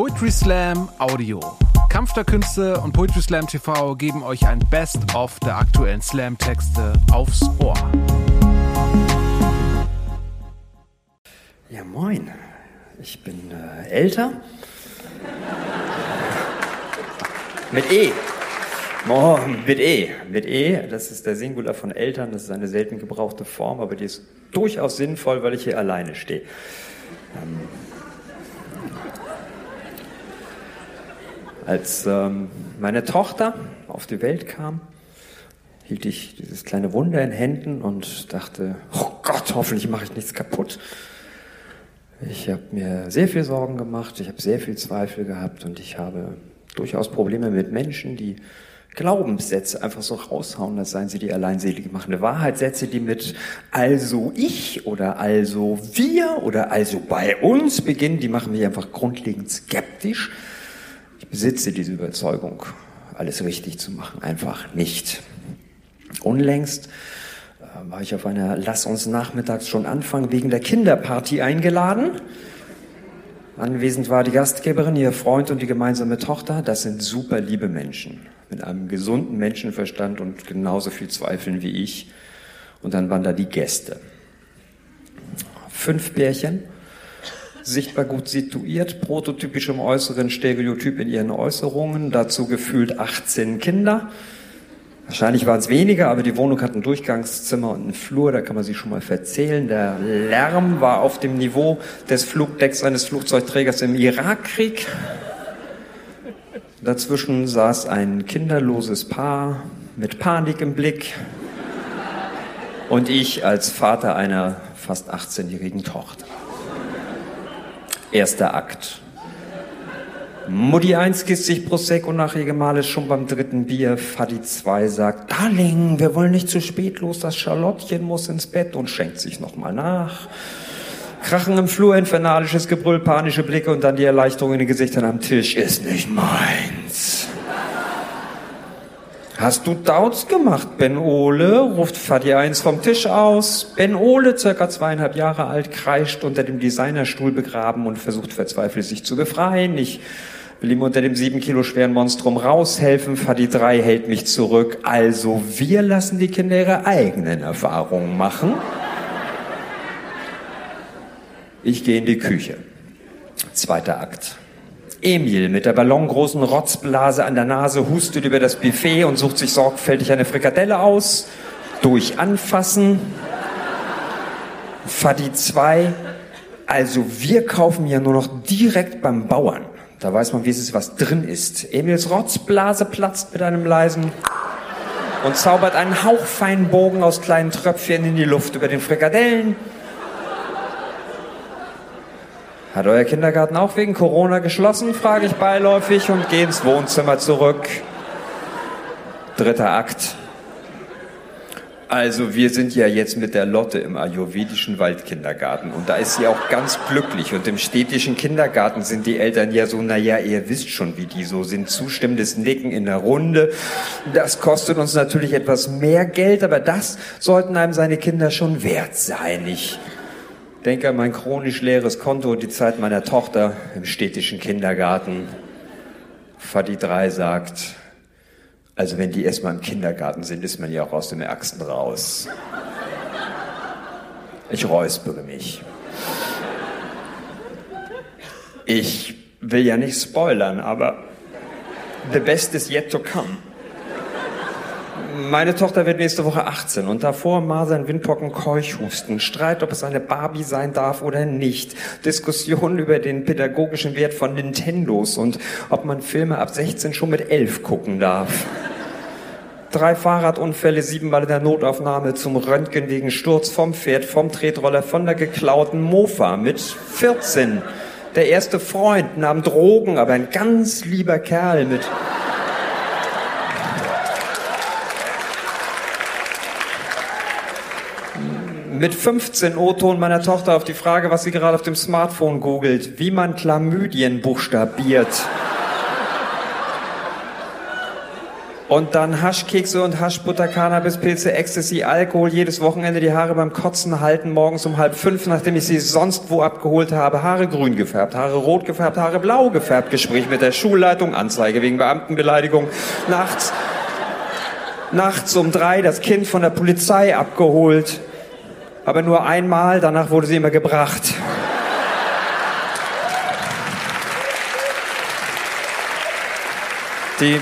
Poetry Slam Audio. Kampf der Künste und Poetry Slam TV geben euch ein Best-of der aktuellen Slam-Texte aufs Ohr. Ja, moin. Ich bin äh, älter. mit E. Oh, mit E. Mit E, das ist der Singular von Eltern, das ist eine selten gebrauchte Form, aber die ist durchaus sinnvoll, weil ich hier alleine stehe. Ähm, als ähm, meine Tochter auf die Welt kam, hielt ich dieses kleine Wunder in Händen und dachte, oh Gott, hoffentlich mache ich nichts kaputt. Ich habe mir sehr viel Sorgen gemacht, ich habe sehr viel Zweifel gehabt und ich habe durchaus Probleme mit Menschen, die Glaubenssätze einfach so raushauen, das seien sie die alleinselige machende Wahrheitssätze, die mit also ich oder also wir oder also bei uns beginnen, die machen mich einfach grundlegend skeptisch. Besitze diese Überzeugung, alles richtig zu machen, einfach nicht. Unlängst äh, war ich auf einer Lass uns nachmittags schon anfangen wegen der Kinderparty eingeladen. Anwesend war die Gastgeberin, ihr Freund und die gemeinsame Tochter. Das sind super liebe Menschen mit einem gesunden Menschenverstand und genauso viel Zweifeln wie ich. Und dann waren da die Gäste. Fünf Pärchen, sichtbar gut situiert, prototypisch im Äußeren, Stereotyp in ihren Äußerungen, dazu gefühlt 18 Kinder. Wahrscheinlich waren es weniger, aber die Wohnung hat ein Durchgangszimmer und einen Flur, da kann man sich schon mal verzählen. Der Lärm war auf dem Niveau des Flugdecks eines Flugzeugträgers im Irakkrieg. Dazwischen saß ein kinderloses Paar mit Panik im Blick und ich als Vater einer fast 18-jährigen Tochter. Erster Akt. Mutti 1 kisst sich Prosecco nach ihr Gemahles schon beim dritten Bier. Fadi 2 sagt, Darling, wir wollen nicht zu spät los, das Charlottchen muss ins Bett und schenkt sich nochmal nach. Krachen im Flur, infernalisches Gebrüll, panische Blicke und dann die Erleichterung in den Gesichtern am Tisch. Ist nicht meins. Hast du Dauts gemacht, Ben Ole? ruft Fadi eins vom Tisch aus. Ben Ole, circa zweieinhalb Jahre alt, kreischt unter dem Designerstuhl begraben und versucht verzweifelt sich zu befreien. Ich will ihm unter dem sieben Kilo schweren Monstrum raushelfen. Fadi 3 hält mich zurück. Also wir lassen die Kinder ihre eigenen Erfahrungen machen. Ich gehe in die Küche. Zweiter Akt. Emil mit der ballongroßen Rotzblase an der Nase hustet über das Buffet und sucht sich sorgfältig eine Frikadelle aus. Durch Anfassen. Fadi 2. Also wir kaufen ja nur noch direkt beim Bauern. Da weiß man, wie es ist, was drin ist. Emils Rotzblase platzt mit einem leisen und zaubert einen hauchfeinen Bogen aus kleinen Tröpfchen in die Luft über den Frikadellen. Hat euer Kindergarten auch wegen Corona geschlossen, frage ich beiläufig und gehe ins Wohnzimmer zurück. Dritter Akt. Also wir sind ja jetzt mit der Lotte im ayurvedischen Waldkindergarten und da ist sie auch ganz glücklich und im städtischen Kindergarten sind die Eltern ja so, naja, ihr wisst schon, wie die so sind, zustimmendes Nicken in der Runde. Das kostet uns natürlich etwas mehr Geld, aber das sollten einem seine Kinder schon wert sein. Ich denke an mein chronisch leeres Konto und die Zeit meiner Tochter im städtischen Kindergarten. Fadi 3 sagt, also wenn die erstmal im Kindergarten sind, ist man ja auch aus dem Ärgsten raus. Ich räuspere mich. Ich will ja nicht spoilern, aber the best is yet to come. Meine Tochter wird nächste Woche 18 und davor Masern, Windpocken, Keuchhusten, Streit, ob es eine Barbie sein darf oder nicht, Diskussionen über den pädagogischen Wert von Nintendos und ob man Filme ab 16 schon mit 11 gucken darf. Drei Fahrradunfälle, siebenmal in der Notaufnahme zum Röntgen wegen Sturz vom Pferd, vom Tretroller, von der geklauten Mofa mit 14. Der erste Freund nahm Drogen, aber ein ganz lieber Kerl mit mit 15 O-Ton meiner Tochter auf die Frage, was sie gerade auf dem Smartphone googelt, wie man Chlamydien buchstabiert. Und dann Haschkekse und Haschbutter, Cannabispilze, Ecstasy, Alkohol, jedes Wochenende die Haare beim Kotzen halten, morgens um halb fünf, nachdem ich sie sonst wo abgeholt habe, Haare grün gefärbt, Haare rot gefärbt, Haare blau gefärbt, Gespräch mit der Schulleitung, Anzeige wegen Beamtenbeleidigung, nachts, nachts um drei das Kind von der Polizei abgeholt, aber nur einmal, danach wurde sie immer gebracht. Die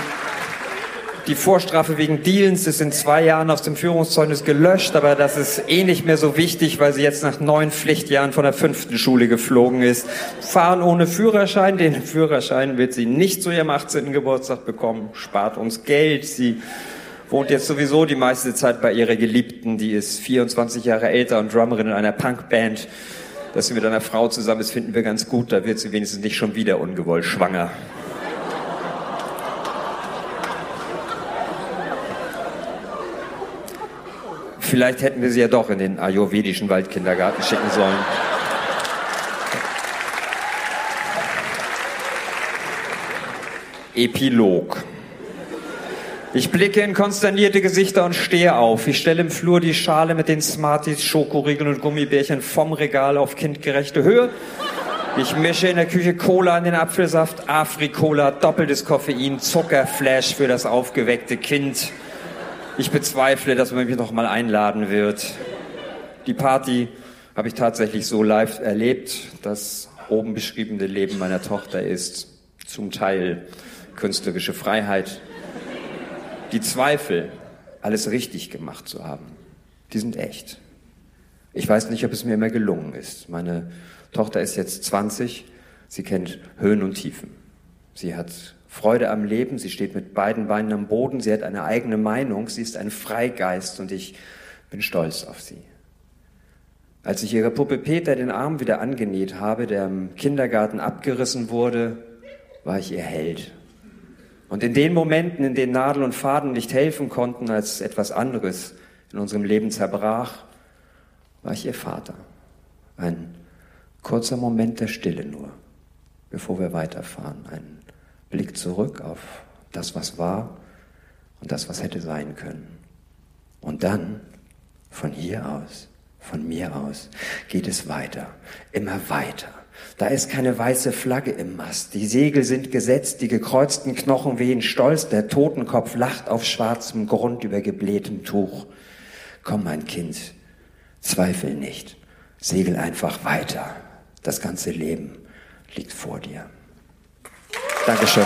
die Vorstrafe wegen Dealens ist in zwei Jahren aus dem Führungszeugnis gelöscht, aber das ist eh nicht mehr so wichtig, weil sie jetzt nach neun Pflichtjahren von der fünften Schule geflogen ist. Fahren ohne Führerschein, den Führerschein wird sie nicht zu ihrem 18. Geburtstag bekommen, spart uns Geld. Sie wohnt jetzt sowieso die meiste Zeit bei ihrer Geliebten, die ist 24 Jahre älter und Drummerin in einer Punkband. Dass sie mit einer Frau zusammen ist, finden wir ganz gut, da wird sie wenigstens nicht schon wieder ungewollt schwanger. Vielleicht hätten wir sie ja doch in den ayurvedischen Waldkindergarten schicken sollen. Epilog. Ich blicke in konsternierte Gesichter und stehe auf. Ich stelle im Flur die Schale mit den Smarties, Schokoriegeln und Gummibärchen vom Regal auf kindgerechte Höhe. Ich mische in der Küche Cola in den Apfelsaft, Afri-Cola, doppeltes Koffein, Zuckerflash für das aufgeweckte Kind. Ich bezweifle, dass man mich noch mal einladen wird. Die Party habe ich tatsächlich so live erlebt. Das oben beschriebene Leben meiner Tochter ist zum Teil künstlerische Freiheit. Die Zweifel, alles richtig gemacht zu haben, die sind echt. Ich weiß nicht, ob es mir immer gelungen ist. Meine Tochter ist jetzt 20, sie kennt Höhen und Tiefen. Sie hat Freude am Leben, sie steht mit beiden Beinen am Boden, sie hat eine eigene Meinung, sie ist ein Freigeist und ich bin stolz auf sie. Als ich ihre Puppe Peter den Arm wieder angenäht habe, der im Kindergarten abgerissen wurde, war ich ihr Held. Und in den Momenten, in denen Nadel und Faden nicht helfen konnten, als etwas anderes in unserem Leben zerbrach, war ich ihr Vater. Ein kurzer Moment der Stille nur, bevor wir weiterfahren. Ein Blick zurück auf das, was war und das, was hätte sein können. Und dann, von hier aus, von mir aus, geht es weiter, immer weiter. Da ist keine weiße Flagge im Mast. Die Segel sind gesetzt, die gekreuzten Knochen wehen stolz, der Totenkopf lacht auf schwarzem Grund über geblähtem Tuch. Komm, mein Kind, zweifel nicht, segel einfach weiter. Das ganze Leben liegt vor dir. Dankeschön.